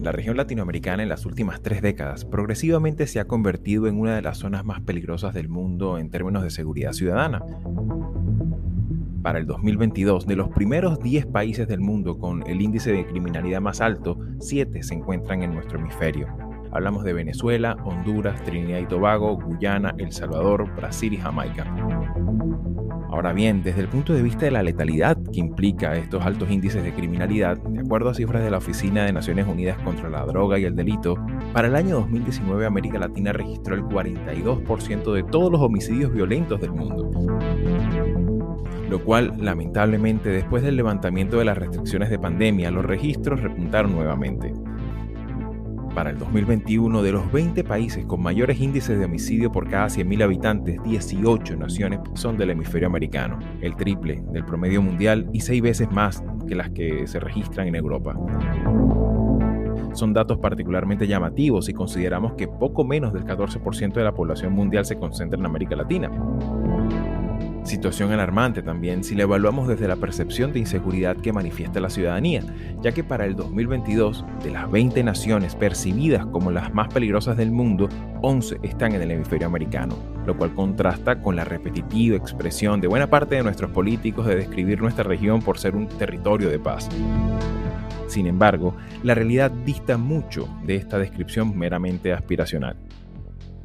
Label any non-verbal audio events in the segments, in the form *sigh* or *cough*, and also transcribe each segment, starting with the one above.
La región latinoamericana en las últimas tres décadas progresivamente se ha convertido en una de las zonas más peligrosas del mundo en términos de seguridad ciudadana. Para el 2022, de los primeros 10 países del mundo con el índice de criminalidad más alto, 7 se encuentran en nuestro hemisferio. Hablamos de Venezuela, Honduras, Trinidad y Tobago, Guyana, El Salvador, Brasil y Jamaica. Ahora bien, desde el punto de vista de la letalidad que implica estos altos índices de criminalidad, de acuerdo a cifras de la Oficina de Naciones Unidas contra la Droga y el Delito, para el año 2019 América Latina registró el 42% de todos los homicidios violentos del mundo. Lo cual, lamentablemente, después del levantamiento de las restricciones de pandemia, los registros repuntaron nuevamente para el 2021, de los 20 países con mayores índices de homicidio por cada 100.000 habitantes, 18 naciones son del hemisferio americano, el triple del promedio mundial y seis veces más que las que se registran en Europa. Son datos particularmente llamativos si consideramos que poco menos del 14% de la población mundial se concentra en América Latina. Situación alarmante también si la evaluamos desde la percepción de inseguridad que manifiesta la ciudadanía, ya que para el 2022, de las 20 naciones percibidas como las más peligrosas del mundo, 11 están en el hemisferio americano, lo cual contrasta con la repetitiva expresión de buena parte de nuestros políticos de describir nuestra región por ser un territorio de paz. Sin embargo, la realidad dista mucho de esta descripción meramente aspiracional.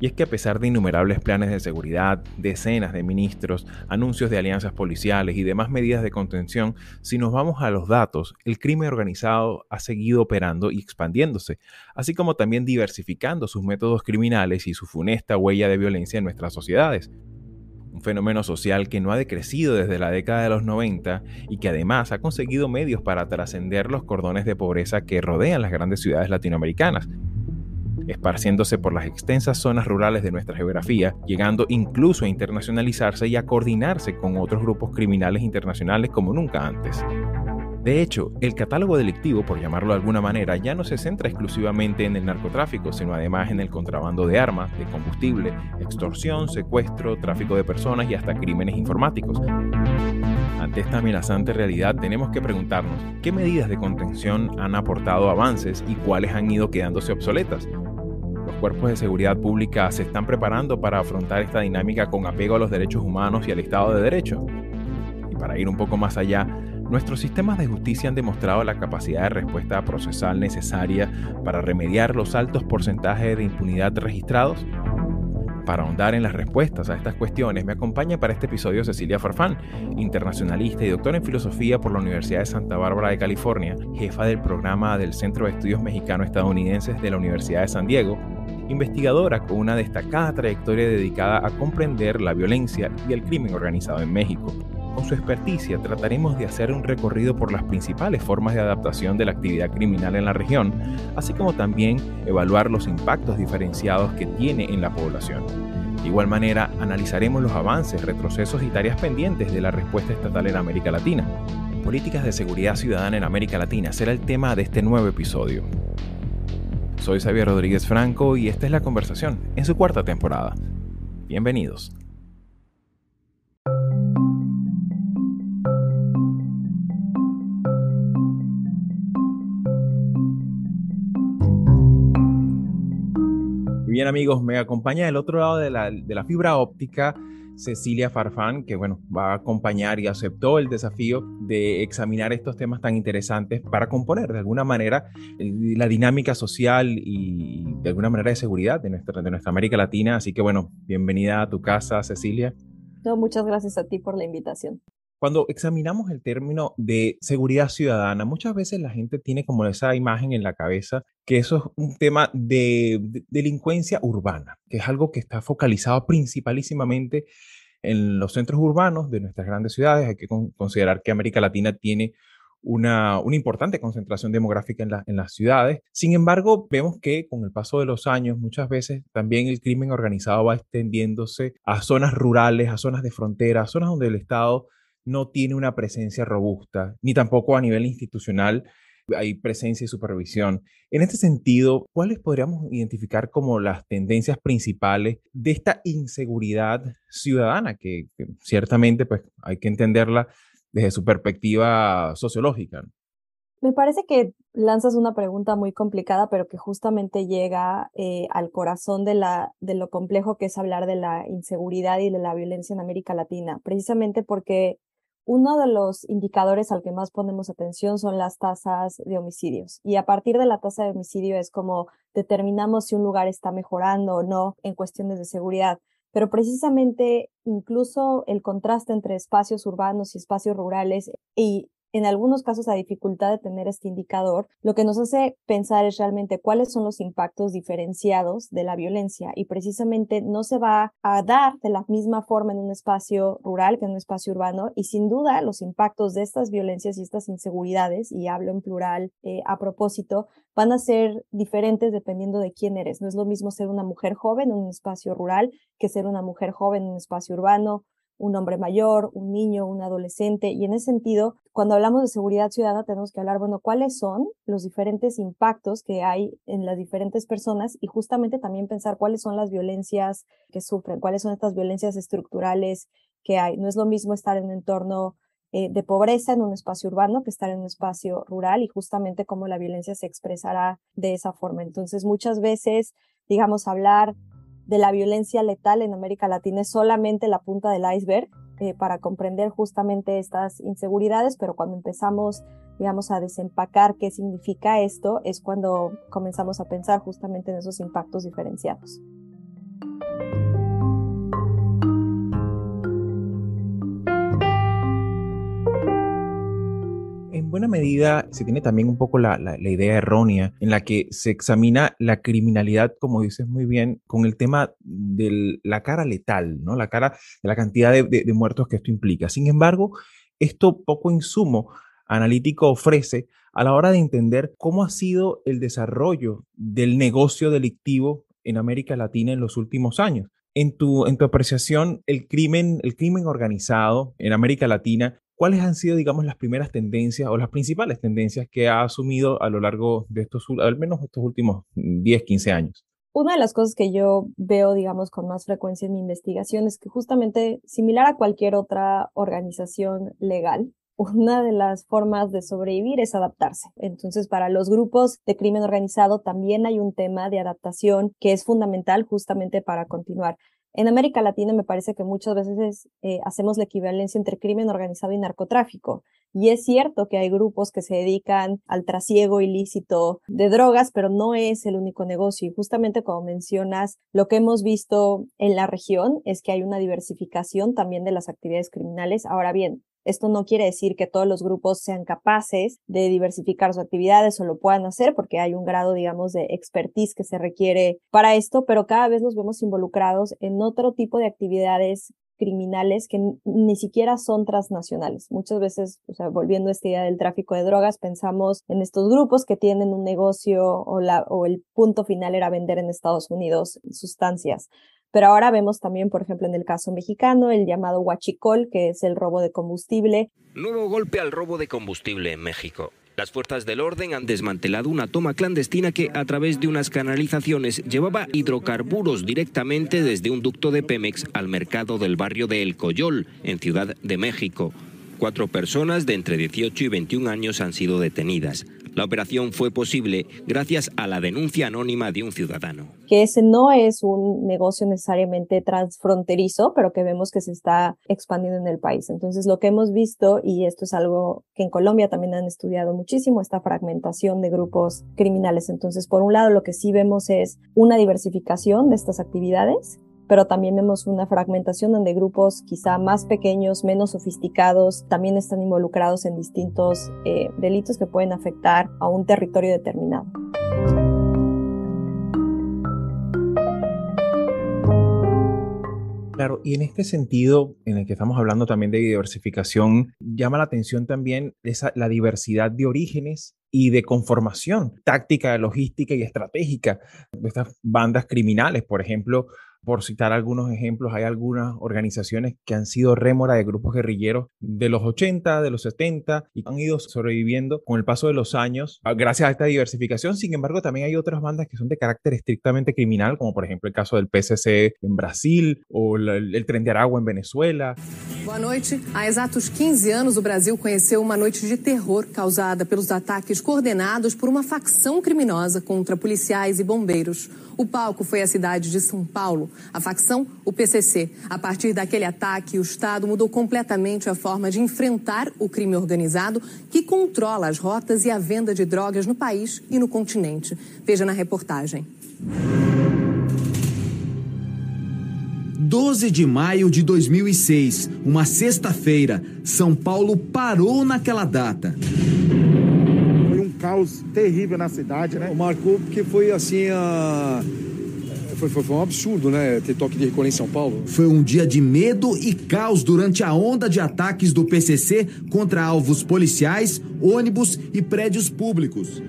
Y es que a pesar de innumerables planes de seguridad, decenas de ministros, anuncios de alianzas policiales y demás medidas de contención, si nos vamos a los datos, el crimen organizado ha seguido operando y expandiéndose, así como también diversificando sus métodos criminales y su funesta huella de violencia en nuestras sociedades. Un fenómeno social que no ha decrecido desde la década de los 90 y que además ha conseguido medios para trascender los cordones de pobreza que rodean las grandes ciudades latinoamericanas esparciéndose por las extensas zonas rurales de nuestra geografía, llegando incluso a internacionalizarse y a coordinarse con otros grupos criminales internacionales como nunca antes. De hecho, el catálogo delictivo, por llamarlo de alguna manera, ya no se centra exclusivamente en el narcotráfico, sino además en el contrabando de armas, de combustible, extorsión, secuestro, tráfico de personas y hasta crímenes informáticos. Ante esta amenazante realidad tenemos que preguntarnos qué medidas de contención han aportado avances y cuáles han ido quedándose obsoletas cuerpos de seguridad pública se están preparando para afrontar esta dinámica con apego a los derechos humanos y al Estado de Derecho. Y para ir un poco más allá, nuestros sistemas de justicia han demostrado la capacidad de respuesta procesal necesaria para remediar los altos porcentajes de impunidad registrados. Para ahondar en las respuestas a estas cuestiones, me acompaña para este episodio Cecilia Farfán, internacionalista y doctora en filosofía por la Universidad de Santa Bárbara de California, jefa del programa del Centro de Estudios Mexicano-Estadounidenses de la Universidad de San Diego investigadora con una destacada trayectoria dedicada a comprender la violencia y el crimen organizado en México. Con su experticia trataremos de hacer un recorrido por las principales formas de adaptación de la actividad criminal en la región, así como también evaluar los impactos diferenciados que tiene en la población. De igual manera, analizaremos los avances, retrocesos y tareas pendientes de la respuesta estatal en América Latina. Políticas de seguridad ciudadana en América Latina será el tema de este nuevo episodio. Soy Xavier Rodríguez Franco y esta es la conversación en su cuarta temporada. Bienvenidos. Bien amigos, me acompaña del otro lado de la, de la fibra óptica Cecilia Farfán, que bueno, va a acompañar y aceptó el desafío de examinar estos temas tan interesantes para componer de alguna manera la dinámica social y de alguna manera de seguridad de nuestra, de nuestra América Latina. Así que bueno, bienvenida a tu casa, Cecilia. No, muchas gracias a ti por la invitación. Cuando examinamos el término de seguridad ciudadana, muchas veces la gente tiene como esa imagen en la cabeza que eso es un tema de, delincuencia urbana, que es algo que está focalizado principalísimamente en los centros urbanos de nuestras grandes ciudades. Hay que considerar que América Latina tiene una, importante concentración demográfica en, en, las ciudades. Sin embargo, vemos que con el paso de los años, muchas veces también el crimen organizado va extendiéndose a zonas rurales, a zonas de frontera, a zonas donde el Estado no tiene una presencia robusta, ni tampoco a nivel institucional hay presencia y supervisión. En este sentido, ¿cuáles podríamos identificar como las tendencias principales de esta inseguridad ciudadana que, ciertamente pues, hay que entenderla desde su perspectiva sociológica? Me parece que lanzas una pregunta muy complicada, pero que justamente llega eh, al corazón de, la, de lo complejo que es hablar de la inseguridad y de la violencia en América Latina, precisamente porque uno de los indicadores al que más ponemos atención son las tasas de homicidios. Y a partir de la tasa de homicidio es como determinamos si un lugar está mejorando o no en cuestiones de seguridad. Pero precisamente incluso el contraste entre espacios urbanos y espacios rurales y en algunos casos la dificultad de tener este indicador, lo que nos hace pensar es realmente cuáles son los impactos diferenciados de la violencia y precisamente no se va a dar de la misma forma en un espacio rural que en un espacio urbano y sin duda los impactos de estas violencias y estas inseguridades, y hablo en plural eh, a propósito, van a ser diferentes dependiendo de quién eres. No es lo mismo ser una mujer joven en un espacio rural que ser una mujer joven en un espacio urbano un hombre mayor, un niño, un adolescente. Y en ese sentido, cuando hablamos de seguridad ciudadana, tenemos que hablar, bueno, cuáles son los diferentes impactos que hay en las diferentes personas y justamente también pensar cuáles son las violencias que sufren, cuáles son estas violencias estructurales que hay. No es lo mismo estar en un entorno eh, de pobreza en un espacio urbano que estar en un espacio rural y justamente cómo la violencia se expresará de esa forma. Entonces, muchas veces, digamos, hablar de la violencia letal en América Latina es solamente la punta del iceberg eh, para comprender justamente estas inseguridades, pero cuando empezamos, digamos, a desempacar qué significa esto, es cuando comenzamos a pensar justamente en esos impactos diferenciados. Medida se tiene también un poco la, idea errónea en la que se examina la criminalidad, como dices muy bien, con el tema de la cara letal, ¿no? La cara de la cantidad de, muertos que esto implica. Sin embargo, esto poco insumo analítico ofrece a la hora de entender cómo ha sido el desarrollo del negocio delictivo en América Latina en los últimos años. En tu, apreciación, el crimen organizado en América Latina ¿cuáles han sido, digamos, las primeras tendencias o las principales tendencias que ha asumido a lo largo de estos, al menos estos últimos 10, 15 años? Una de las cosas que yo veo, digamos, con más frecuencia en mi investigación es que justamente, similar a cualquier otra organización legal, *laughs* una de las formas de sobrevivir es adaptarse. Entonces, para los grupos de crimen organizado también hay un tema de adaptación que es fundamental justamente para continuar. En América Latina me parece que muchas veces eh, hacemos la equivalencia entre crimen organizado y narcotráfico. Y es cierto que hay grupos que se dedican al trasiego ilícito de drogas, pero no es el único negocio. Y justamente como mencionas, lo que hemos visto en la región es que hay una diversificación también de las actividades criminales. Ahora bien, esto no quiere decir que todos los grupos sean capaces de diversificar sus actividades o lo puedan hacer porque hay un grado, digamos, de expertise que se requiere para esto, pero cada vez nos vemos involucrados en otro tipo de actividades criminales que ni siquiera son transnacionales. Muchas veces, o sea, volviendo a esta idea del tráfico de drogas, pensamos en estos grupos que tienen un negocio o, la, o el punto final era vender en Estados Unidos sustancias. Pero ahora vemos también, por ejemplo, en el caso mexicano, el llamado huachicol, que es el robo de combustible. Nuevo golpe al robo de combustible en México. Las fuerzas del orden han desmantelado una toma clandestina que, a través de unas canalizaciones, llevaba hidrocarburos directamente desde un ducto de Pemex al mercado del barrio de El Coyol, en Ciudad de México. Cuatro personas de entre 18 y 21 años han sido detenidas. La operación fue posible gracias a la denuncia anónima de un ciudadano. Que ese no es un negocio necesariamente transfronterizo, pero que vemos que se está expandiendo en el país. Entonces, lo que hemos visto, y esto es algo que en Colombia también han estudiado muchísimo, esta fragmentación de grupos criminales. Entonces, por un lado, lo que sí vemos es una diversificación de estas actividades pero también vemos una fragmentación donde grupos quizá más pequeños, menos sofisticados, también están involucrados en distintos eh, delitos que pueden afectar a un territorio determinado. Claro, y en este sentido, en el que estamos hablando también de diversificación, llama la atención también esa, la diversidad de orígenes y de conformación táctica, logística y estratégica de estas bandas criminales. Por ejemplo, Por citar algunos ejemplos, hay algunas organizaciones que han sido rémora de grupos guerrilleros de los 80, de los 70 y han ido sobreviviendo con el paso de los años ah, gracias a esta diversificación. Sin embargo, también hay otras bandas que son de carácter estrictamente criminal, como por ejemplo el caso del PCC en Brasil o el, el Tren de Aragua en Venezuela. Boa noite. Há exatos 15 anos, o Brasil conheceu uma noite de terror causada pelos ataques coordenados por uma facção criminosa contra policiais e bombeiros. O palco foi a cidade de São Paulo, a facção, o PCC. A partir daquele ataque, o Estado mudou completamente a forma de enfrentar o crime organizado, que controla as rotas e a venda de drogas no país e no continente. Veja na reportagem. 12 de maio de 2006, uma sexta-feira, São Paulo parou naquela data. Foi um caos terrível na cidade, né? Marcou porque foi assim a. Foi, foi, foi, um absurdo, né? Ter toque de recolher em São Paulo. Foi um dia de medo e caos durante a onda de ataques do PCC contra alvos policiais, ônibus e prédios públicos.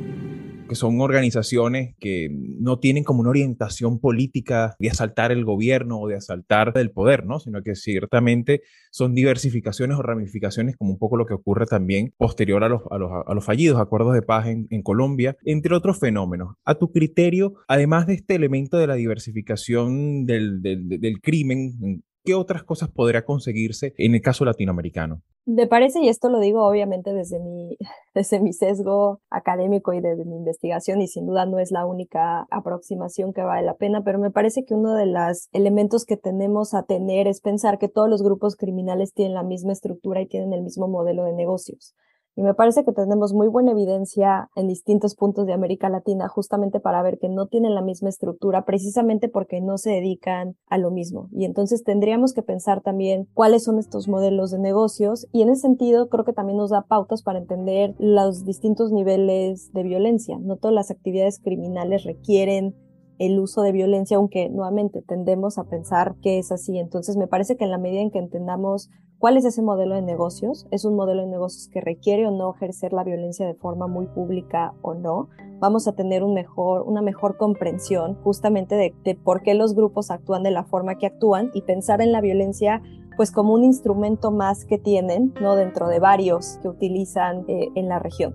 Son organizaciones que no tienen como una orientación política de asaltar el gobierno o de asaltar el poder, ¿no? Sino que ciertamente son diversificaciones o ramificaciones, como un poco lo que ocurre también posterior a los, a los, a los fallidos acuerdos de paz en, Colombia, entre otros fenómenos. A tu criterio, además de este elemento de la diversificación del, del crimen, ¿qué otras cosas podría conseguirse en el caso latinoamericano? Me parece, y esto lo digo obviamente desde mi, *laughs* desde mi sesgo académico y desde mi investigación, y sin duda no es la única aproximación que vale la pena, pero me parece que uno de los elementos que tenemos a tener es pensar que todos los grupos criminales tienen la misma estructura y tienen el mismo modelo de negocios. Y me parece que tenemos muy buena evidencia en distintos puntos de América Latina justamente para ver que no tienen la misma estructura precisamente porque no se dedican a lo mismo. Y entonces tendríamos que pensar también cuáles son estos modelos de negocios y en ese sentido creo que también nos da pautas para entender los distintos niveles de violencia. No todas las actividades criminales requieren el uso de violencia, aunque nuevamente tendemos a pensar que es así. Entonces, me parece que en la medida en que entendamos cuál es ese modelo de negocios, es un modelo de negocios que requiere o no ejercer la violencia de forma muy pública o no, vamos a tener un mejor, una mejor comprensión justamente de, por qué los grupos actúan de la forma que actúan y pensar en la violencia pues como un instrumento más que tienen, ¿no? Dentro de varios que utilizan eh, en la región.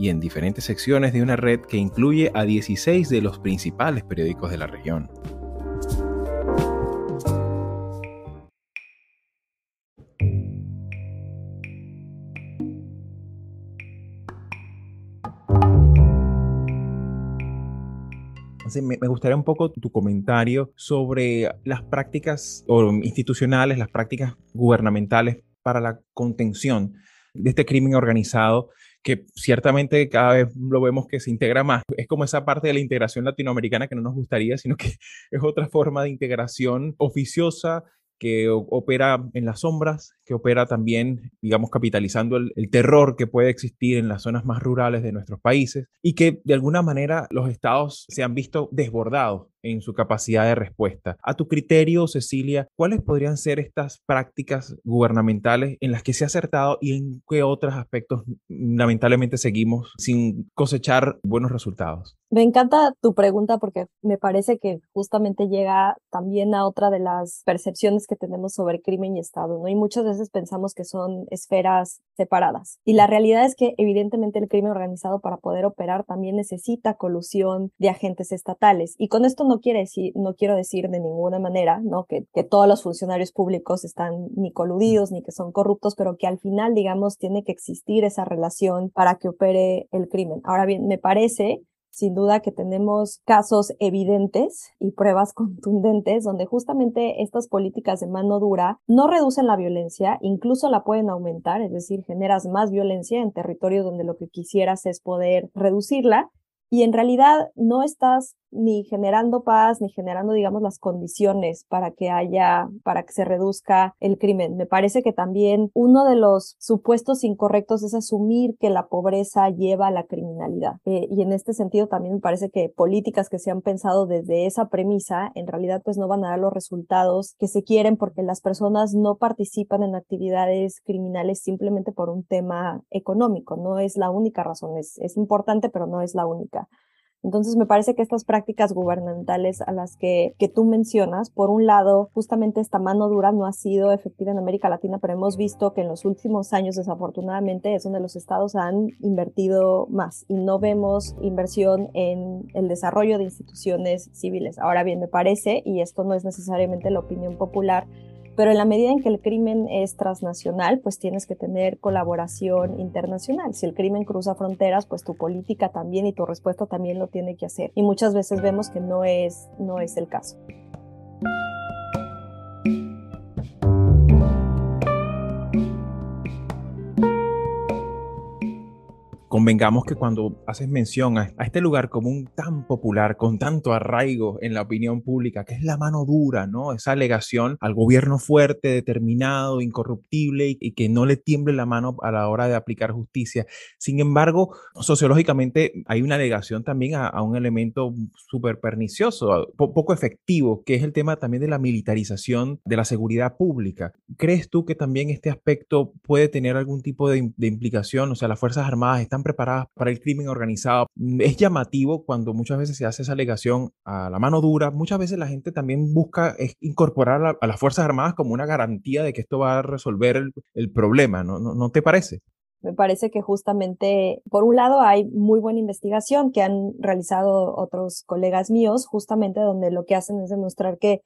y en diferentes secciones de una red que incluye a 16 de los principales periódicos de la región. me, gustaría un poco tu comentario sobre las prácticas institucionales, las prácticas gubernamentales para la contención de este crimen organizado que ciertamente cada vez lo vemos que se integra más. Es como esa parte de la integración latinoamericana que no nos gustaría, sino que *laughs* es otra forma de integración oficiosa que opera en las sombras, que opera también, digamos, capitalizando el, el, terror que puede existir en las zonas más rurales de nuestros países y que de alguna manera los estados se han visto desbordados en su capacidad de respuesta. A tu criterio, Cecilia, ¿cuáles podrían ser estas prácticas gubernamentales en las que se ha acertado y en qué otros aspectos lamentablemente seguimos sin cosechar buenos resultados? Me encanta tu pregunta porque me parece que justamente llega también a otra de las percepciones que tenemos sobre crimen y Estado, ¿no? Y muchas veces pensamos que son esferas separadas. Y la realidad es que evidentemente el crimen organizado para poder operar también necesita colusión de agentes estatales. Y con esto no quiere decir, no quiero decir de ninguna manera, ¿no? Que, que todos los funcionarios públicos están ni coludidos ni que son corruptos, pero que al final, digamos, tiene que existir esa relación para que opere el crimen. Ahora bien, me parece sin duda que tenemos casos evidentes y pruebas *laughs* contundentes donde justamente estas políticas de mano dura no reducen la violencia, incluso la pueden aumentar, es decir, generas más violencia en territorios donde lo que quisieras es poder reducirla y en realidad no estás ni generando paz, ni generando, digamos, las condiciones para que haya, para que se reduzca el crimen. Me parece que también uno de los supuestos incorrectos es asumir que la pobreza lleva a la criminalidad. Eh, y en este sentido también me parece que políticas que se han pensado desde esa premisa, en realidad pues no van a dar los resultados que se quieren porque las personas no participan en actividades criminales simplemente por un tema económico. No es la única razón, es, es importante, pero no es la única. Entonces, me parece que estas prácticas gubernamentales a las que, que tú mencionas, por un lado, justamente esta mano dura no ha sido efectiva en América Latina, pero hemos visto que en los últimos años, desafortunadamente, es donde los estados han invertido más y no vemos inversión en el desarrollo de instituciones civiles. Ahora bien, me parece, y esto no es necesariamente la opinión popular, pero en la medida en que el crimen es transnacional, pues tienes que tener colaboración internacional. Si el crimen cruza fronteras, pues tu política también y tu respuesta también lo tiene que hacer. Y muchas veces vemos que no es, no es el caso. Convengamos que cuando haces mención a, este lugar común tan popular, con tanto arraigo en la opinión pública, que es la mano dura, ¿no? Esa alegación al gobierno fuerte, determinado, incorruptible y, que no le tiemble la mano a la hora de aplicar justicia. Sin embargo, sociológicamente hay una alegación también a, un elemento súper pernicioso, poco efectivo, que es el tema también de la militarización de la seguridad pública. ¿Crees tú que también este aspecto puede tener algún tipo de, de implicación? O sea, las Fuerzas Armadas están preparadas para el crimen organizado. Es llamativo cuando muchas veces se hace esa alegación a la mano dura. Muchas veces la gente también busca incorporar a, las Fuerzas Armadas como una garantía de que esto va a resolver el, problema, ¿no? ¿no? te parece? Me parece que justamente, por un lado, hay muy buena investigación que han realizado otros colegas míos, justamente donde lo que hacen es demostrar que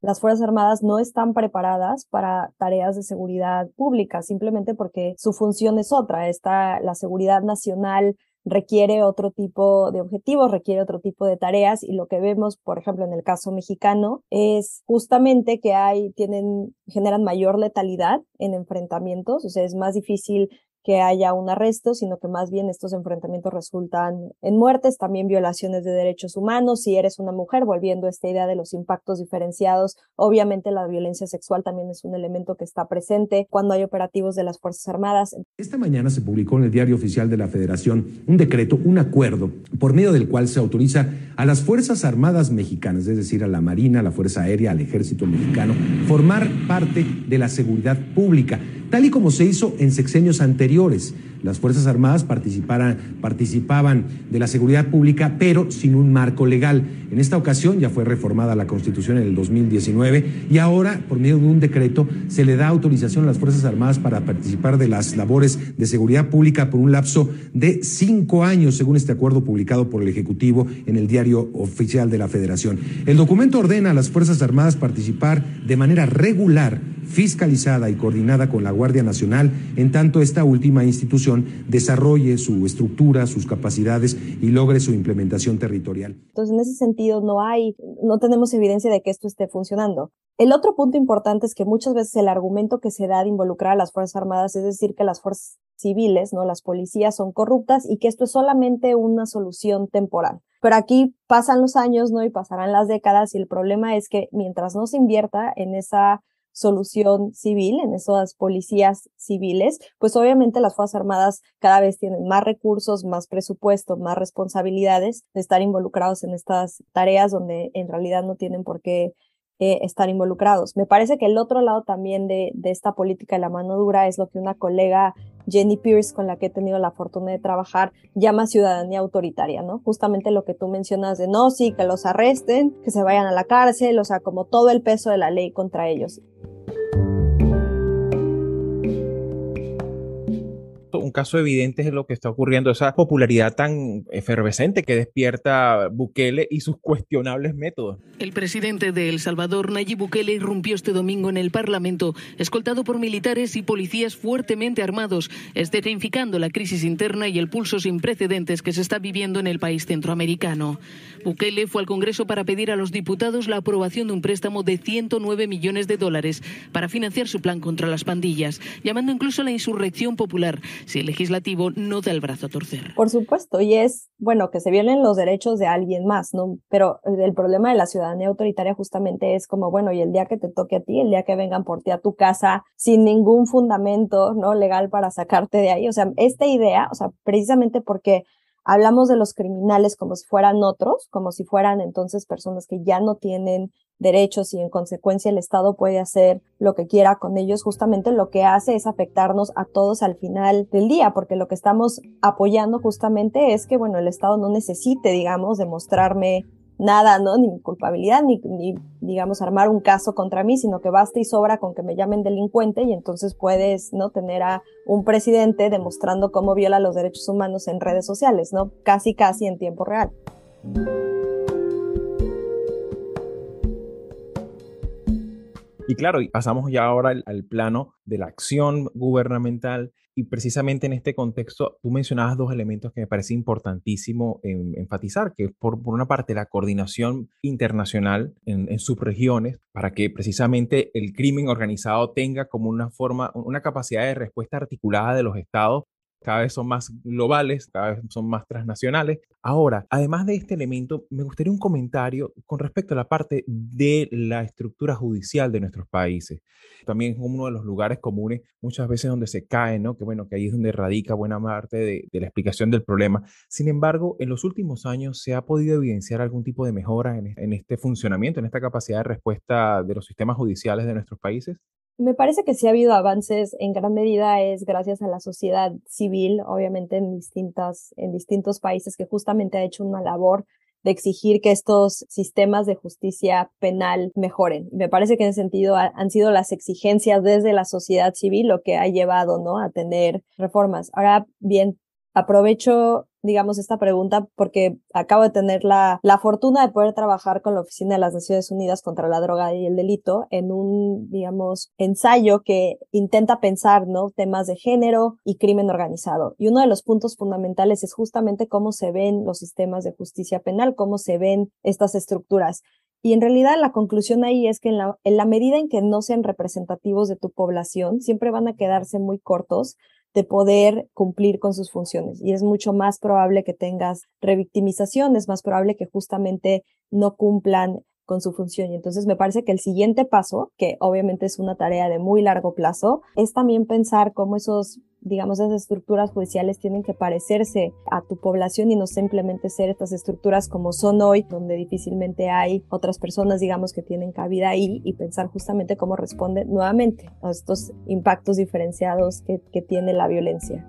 las Fuerzas Armadas no están preparadas para tareas de seguridad pública, simplemente porque su función es otra. Está la seguridad nacional requiere otro tipo de objetivos, requiere otro tipo de tareas y lo que vemos, por ejemplo, en el caso mexicano es justamente que hay, tienen, generan mayor letalidad en enfrentamientos, o sea, es más difícil que haya un arresto, sino que más bien estos enfrentamientos resultan en muertes, también violaciones de derechos humanos, si eres una mujer, volviendo a esta idea de los impactos diferenciados, obviamente la violencia sexual también es un elemento que está presente cuando hay operativos de las Fuerzas Armadas. Esta mañana se publicó en el Diario Oficial de la Federación un decreto, un acuerdo, por medio del cual se autoriza a las Fuerzas Armadas mexicanas, es decir, a la Marina, a la Fuerza Aérea, al Ejército Mexicano, formar parte de la seguridad pública tal y como se hizo en sexenios anteriores superiores. Las Fuerzas Armadas participaban de la seguridad pública, pero sin un marco legal. En esta ocasión ya fue reformada la Constitución en el 2019 y ahora, por medio de un decreto, se le da autorización a las Fuerzas Armadas para participar de las labores de seguridad pública por un lapso de cinco años, según este acuerdo publicado por el Ejecutivo en el Diario Oficial de la Federación. El documento ordena a las Fuerzas Armadas participar de manera regular fiscalizada y coordinada con la Guardia Nacional, en tanto esta última institución desarrolle su estructura, sus capacidades y logre su implementación territorial. Entonces, en ese sentido, no hay, no tenemos evidencia de que esto esté funcionando. El otro punto importante es que muchas veces el argumento que se da de involucrar a las Fuerzas Armadas es decir que las fuerzas civiles, ¿no? Las policías son corruptas y que esto es solamente una solución temporal. Pero aquí pasan los años, ¿no? Y pasarán las décadas y el problema es que mientras no se invierta en esa solución civil, en esas policías civiles, pues obviamente las Fuerzas Armadas cada vez tienen más recursos, más presupuesto, más responsabilidades de estar involucrados en estas tareas donde en realidad no tienen por qué eh, estar involucrados. Me parece que el otro lado también de, de esta política de la mano dura es lo que una colega Jenny Pierce, con la que he tenido la fortuna de trabajar, llama ciudadanía autoritaria, ¿no? Justamente lo que tú mencionas de no, sí, que los arresten, que se vayan a la cárcel, o sea, como todo el peso de la ley contra ellos. Un caso evidente es lo que está ocurriendo, esa popularidad tan efervescente que despierta Bukele y sus cuestionables métodos. El presidente de El Salvador, Nayib Bukele, irrumpió este domingo en el Parlamento, escoltado por militares y policías fuertemente armados, escenificando la crisis interna y el pulso sin precedentes que se está viviendo en el país centroamericano. Bukele fue al Congreso para pedir a los diputados la aprobación de un préstamo de 109 millones de dólares para financiar su plan contra las pandillas, llamando incluso a la insurrección popular si el legislativo no da el brazo a torcer. Por supuesto, y es, bueno, que se violen los derechos de alguien más, ¿no? Pero el problema de la ciudadanía autoritaria justamente es como, bueno, y el día que te toque a ti, el día que vengan por ti a tu casa sin ningún fundamento, ¿no? Legal para sacarte de ahí. O sea, esta idea, o sea, precisamente porque hablamos de los criminales como si fueran otros, como si fueran entonces personas que ya no tienen derechos y en consecuencia el Estado puede hacer lo que quiera con ellos, justamente lo que hace es afectarnos a todos al final del día, porque lo que estamos apoyando justamente es que, bueno, el Estado no necesite, digamos, demostrarme nada, ¿no? Ni culpabilidad, ni, ni, digamos, armar un caso contra mí, sino que basta y sobra con que me llamen delincuente y entonces puedes, ¿no? Tener a un presidente demostrando cómo viola los derechos humanos en redes sociales, ¿no? Casi, casi en tiempo real. Y claro, pasamos ya ahora al, plano de la acción gubernamental y precisamente en este contexto tú mencionabas dos elementos que me parece importantísimo en, enfatizar, que por, por, una parte la coordinación internacional en, en subregiones para que precisamente el crimen organizado tenga como una forma, una capacidad de respuesta articulada de los estados cada vez son más globales, cada vez son más transnacionales. Ahora, además de este elemento, me gustaría un comentario con respecto a la parte de la estructura judicial de nuestros países. También es uno de los lugares comunes muchas veces donde se cae, ¿no? Que bueno, que ahí es donde radica buena parte de, la explicación del problema. Sin embargo, en los últimos años se ha podido evidenciar algún tipo de mejora en este funcionamiento, en esta capacidad de respuesta de los sistemas judiciales de nuestros países. Me parece que sí ha habido avances en gran medida es gracias a la sociedad civil, obviamente en distintas en distintos países que justamente ha hecho una labor de exigir que estos sistemas de justicia penal mejoren. Me parece que en ese sentido han sido las exigencias desde la sociedad civil lo que ha llevado, ¿no? a tener reformas. Ahora bien, aprovecho digamos, esta pregunta porque acabo de tener la, la fortuna de poder trabajar con la Oficina de las Naciones Unidas contra la Droga y el Delito en un, digamos, ensayo que intenta pensar, ¿no? Temas de género y crimen organizado. Y uno de los puntos fundamentales es justamente cómo se ven los sistemas de justicia penal, cómo se ven estas estructuras. Y en realidad la conclusión ahí es que en la, en la medida en que no sean representativos de tu población, siempre van a quedarse muy cortos de poder cumplir con sus funciones. Y es mucho más probable que tengas revictimización, es más probable que justamente no cumplan con su función. Y entonces me parece que el siguiente paso, que obviamente es una tarea de muy largo plazo, es también pensar cómo esos digamos, esas estructuras judiciales tienen que parecerse a tu población y no simplemente ser estas estructuras como son hoy, donde difícilmente hay otras personas, digamos, que tienen cabida ahí y pensar justamente cómo responde nuevamente a estos impactos diferenciados que, que tiene la violencia.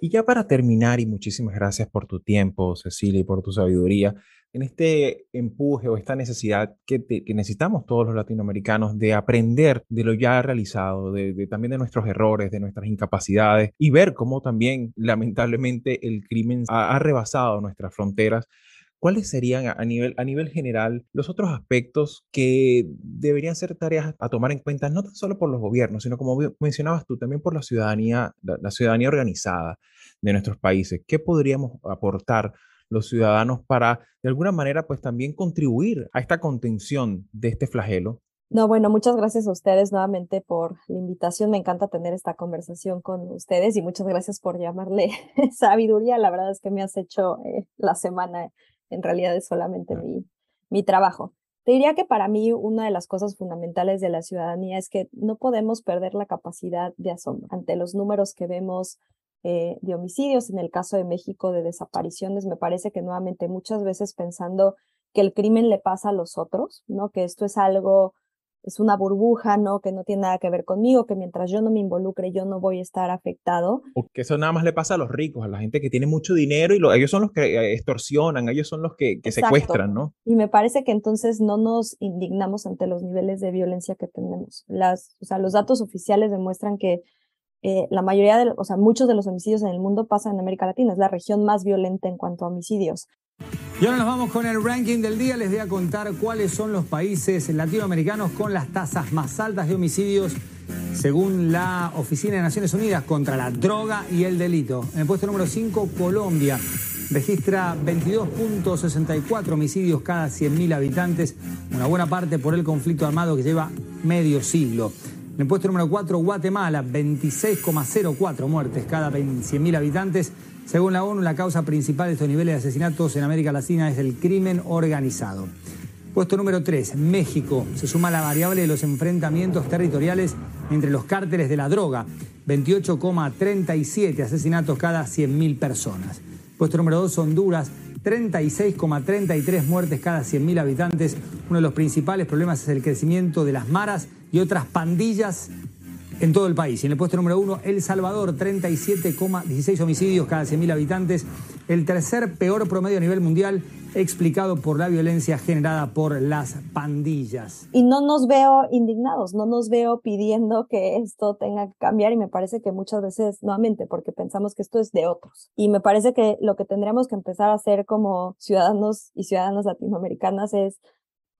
Y ya para terminar, y muchísimas gracias por tu tiempo, Cecilia, y por tu sabiduría, en este empuje o esta necesidad que, necesitamos todos los latinoamericanos de aprender de lo ya realizado, de, también de nuestros errores, de nuestras incapacidades, y ver cómo también, lamentablemente, el crimen ha rebasado nuestras fronteras. ¿Cuáles serían a nivel, a nivel general los otros aspectos que deberían ser tareas a tomar en cuenta, no tan solo por los gobiernos, sino como mencionabas tú, también por la ciudadanía, la, la ciudadanía organizada de nuestros países? ¿Qué podríamos aportar los ciudadanos para, de alguna manera, pues también contribuir a esta contención de este flagelo? No, bueno, muchas gracias a ustedes nuevamente por la invitación. Me encanta tener esta conversación con ustedes y muchas gracias por llamarle *laughs* sabiduría. La verdad es que me has hecho eh, la semana en realidad es solamente mi, mi trabajo. Te diría que para mí una de las cosas fundamentales de la ciudadanía es que no podemos perder la capacidad de asombro ante los números que vemos eh, de homicidios, en el caso de México de desapariciones, me parece que nuevamente muchas veces pensando que el crimen le pasa a los otros, ¿no? Que esto es algo es una burbuja, ¿no? Que no tiene nada que ver conmigo, que mientras yo no me involucre, yo no voy a estar afectado. O que eso nada más le pasa a los ricos, a la gente que tiene mucho dinero y ellos son los que eh, extorsionan, ellos son los que, que secuestran, ¿no? Y me parece que entonces no nos indignamos ante los niveles de violencia que tenemos. Las, o sea, los datos oficiales demuestran que eh, la mayoría de, o sea, muchos de los homicidios en el mundo pasan en América Latina, es la región más violenta en cuanto a homicidios. Y ahora nos vamos con el ranking del día. Les voy a contar cuáles son los países latinoamericanos con las tasas más altas de homicidios según la Oficina de Naciones Unidas contra la Droga y el Delito. En el puesto número 5, Colombia registra 22.64 homicidios cada 100.000 habitantes, una buena parte por el conflicto armado que lleva medio siglo. En el puesto número 4, Guatemala, 26,04 muertes cada 100.000 habitantes. Según la ONU, la causa principal de estos niveles de asesinatos en América Latina es el crimen organizado. Puesto número 3, México. Se suma la variable de los enfrentamientos territoriales entre los cárteles de la droga. 28,37 asesinatos cada 100.000 personas. Puesto número 2, Honduras. 36,33 muertes cada 100.000 habitantes. Uno de los principales problemas es el crecimiento de las maras y otras pandillas en todo el país. Y en el puesto número uno, El Salvador, 37,16 homicidios cada 100.000 habitantes. El tercer peor promedio a nivel mundial, explicado por la violencia generada por las pandillas. Y no nos veo indignados, no nos veo pidiendo que esto tenga que cambiar y me parece que muchas veces, nuevamente, porque pensamos que esto es de otros. Y me parece que lo que tendríamos que empezar a hacer como ciudadanos y ciudadanas latinoamericanas es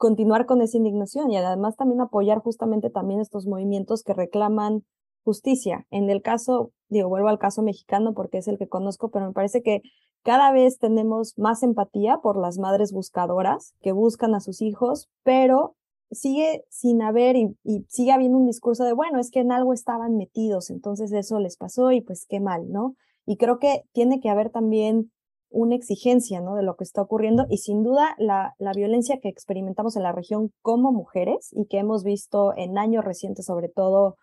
continuar con esa indignación y además también apoyar justamente también estos movimientos que reclaman justicia. En el caso, digo, vuelvo al caso mexicano porque es el que conozco, pero me parece que cada vez tenemos más empatía por las madres buscadoras que buscan a sus hijos, pero sigue sin haber y, sigue habiendo un discurso de, bueno, es que en algo estaban metidos, entonces eso les pasó y pues qué mal, ¿no? Y creo que tiene que haber también una exigencia ¿no? de lo que está ocurriendo y sin duda la, la, violencia que experimentamos en la región como mujeres y que hemos visto en años recientes sobre todo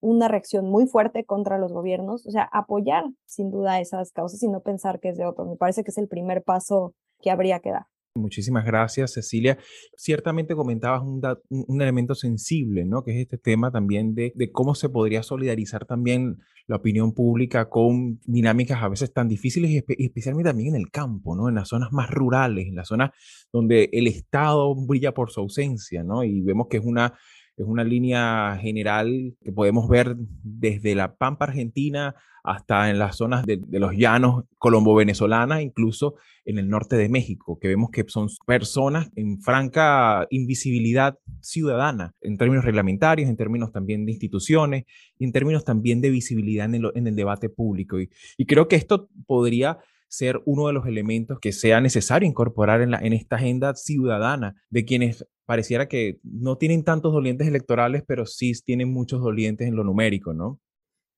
una reacción muy fuerte contra los gobiernos, o sea, apoyar sin duda esas causas y no pensar que es de otro. Me parece que es el primer paso que habría que dar. Muchísimas gracias, Cecilia. Ciertamente comentabas un, un, elemento sensible, ¿no? Que es este tema también de, de, cómo se podría solidarizar también la opinión pública con dinámicas a veces tan difíciles y, espe especialmente también en el campo, ¿no? En las zonas más rurales, en las zonas donde el Estado brilla por su ausencia, ¿no? Y vemos que es una es una línea general que podemos ver desde la Pampa Argentina hasta en las zonas de, los llanos colombo-venezolanas, incluso en el norte de México, que vemos que son personas en franca invisibilidad ciudadana, en términos reglamentarios, en términos también de instituciones, en términos también de visibilidad en el, debate público. Y creo que esto podría ser uno de los elementos que sea necesario incorporar en, la, en esta agenda ciudadana de quienes pareciera que no tienen tantos dolientes electorales, pero sí tienen muchos dolientes en lo numérico, ¿no?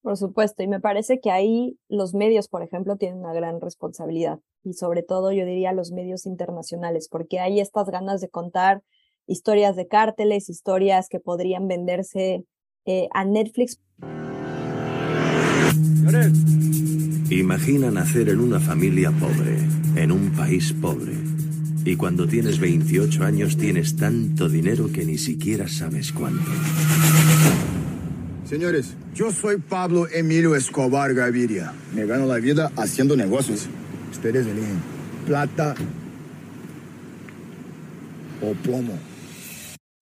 Por supuesto, y me parece que ahí los medios, por ejemplo, tienen una gran responsabilidad, y sobre todo yo diría los medios internacionales, porque hay estas ganas de contar historias de cárteles, historias que podrían venderse eh, a Netflix. Imagina nacer en una familia pobre, en un país pobre. Y cuando tienes 28 años tienes tanto dinero que ni siquiera sabes cuánto. Señores, yo soy Pablo Emilio Escobar Gaviria. Me gano la vida haciendo negocios. Ustedes eligen plata o plomo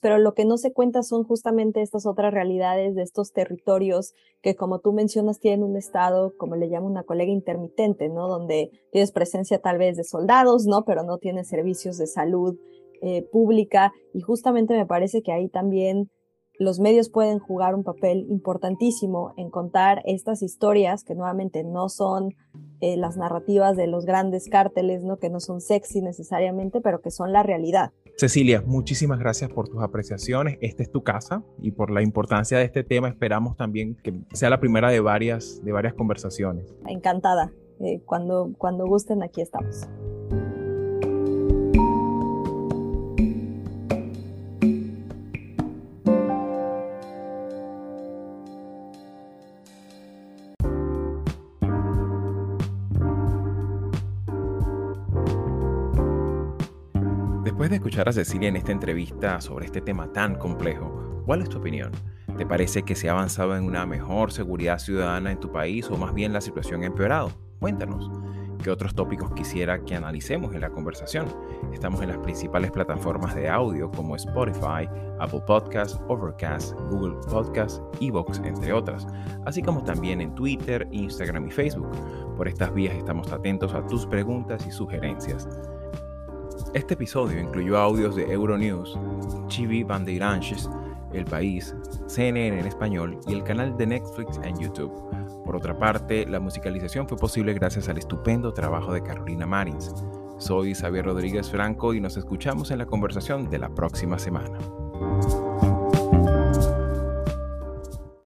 pero lo que no se cuenta son justamente estas otras realidades de estos territorios que, como tú mencionas, tienen un estado, como le llama una colega, intermitente, ¿no? Donde tienes presencia tal vez de soldados, ¿no? Pero no tienes servicios de salud eh, pública y justamente me parece que ahí también los medios pueden jugar un papel importantísimo en contar estas historias que nuevamente no son eh, las narrativas de los grandes cárteles, ¿no? que no son sexy necesariamente, pero que son la realidad. Cecilia, muchísimas gracias por tus apreciaciones. Esta es tu casa y por la importancia de este tema esperamos también que sea la primera de varias, de varias conversaciones. Encantada. Eh, cuando, cuando gusten, aquí estamos. Después de escuchar a Cecilia en esta entrevista sobre este tema tan complejo, ¿Cuál es tu opinión? ¿Te parece que se ha avanzado en una mejor seguridad ciudadana en tu país o más bien la situación ha empeorado? Cuéntanos. ¿Qué otros tópicos quisiera que analicemos en la conversación? Estamos en las principales plataformas de audio como Spotify, Apple Podcasts, Overcast, Google Podcasts, Evox, entre otras, así como también en Twitter, Instagram y Facebook. Por estas vías estamos atentos a tus preguntas y sugerencias. Este episodio incluyó audios de Euronews, Chibi Bandeirantes, El País, CNN en español y el canal de Netflix en YouTube. Por otra parte, la musicalización fue posible gracias al estupendo trabajo de Carolina Marins. Soy Xavier Rodríguez Franco y nos escuchamos en la conversación de la próxima semana.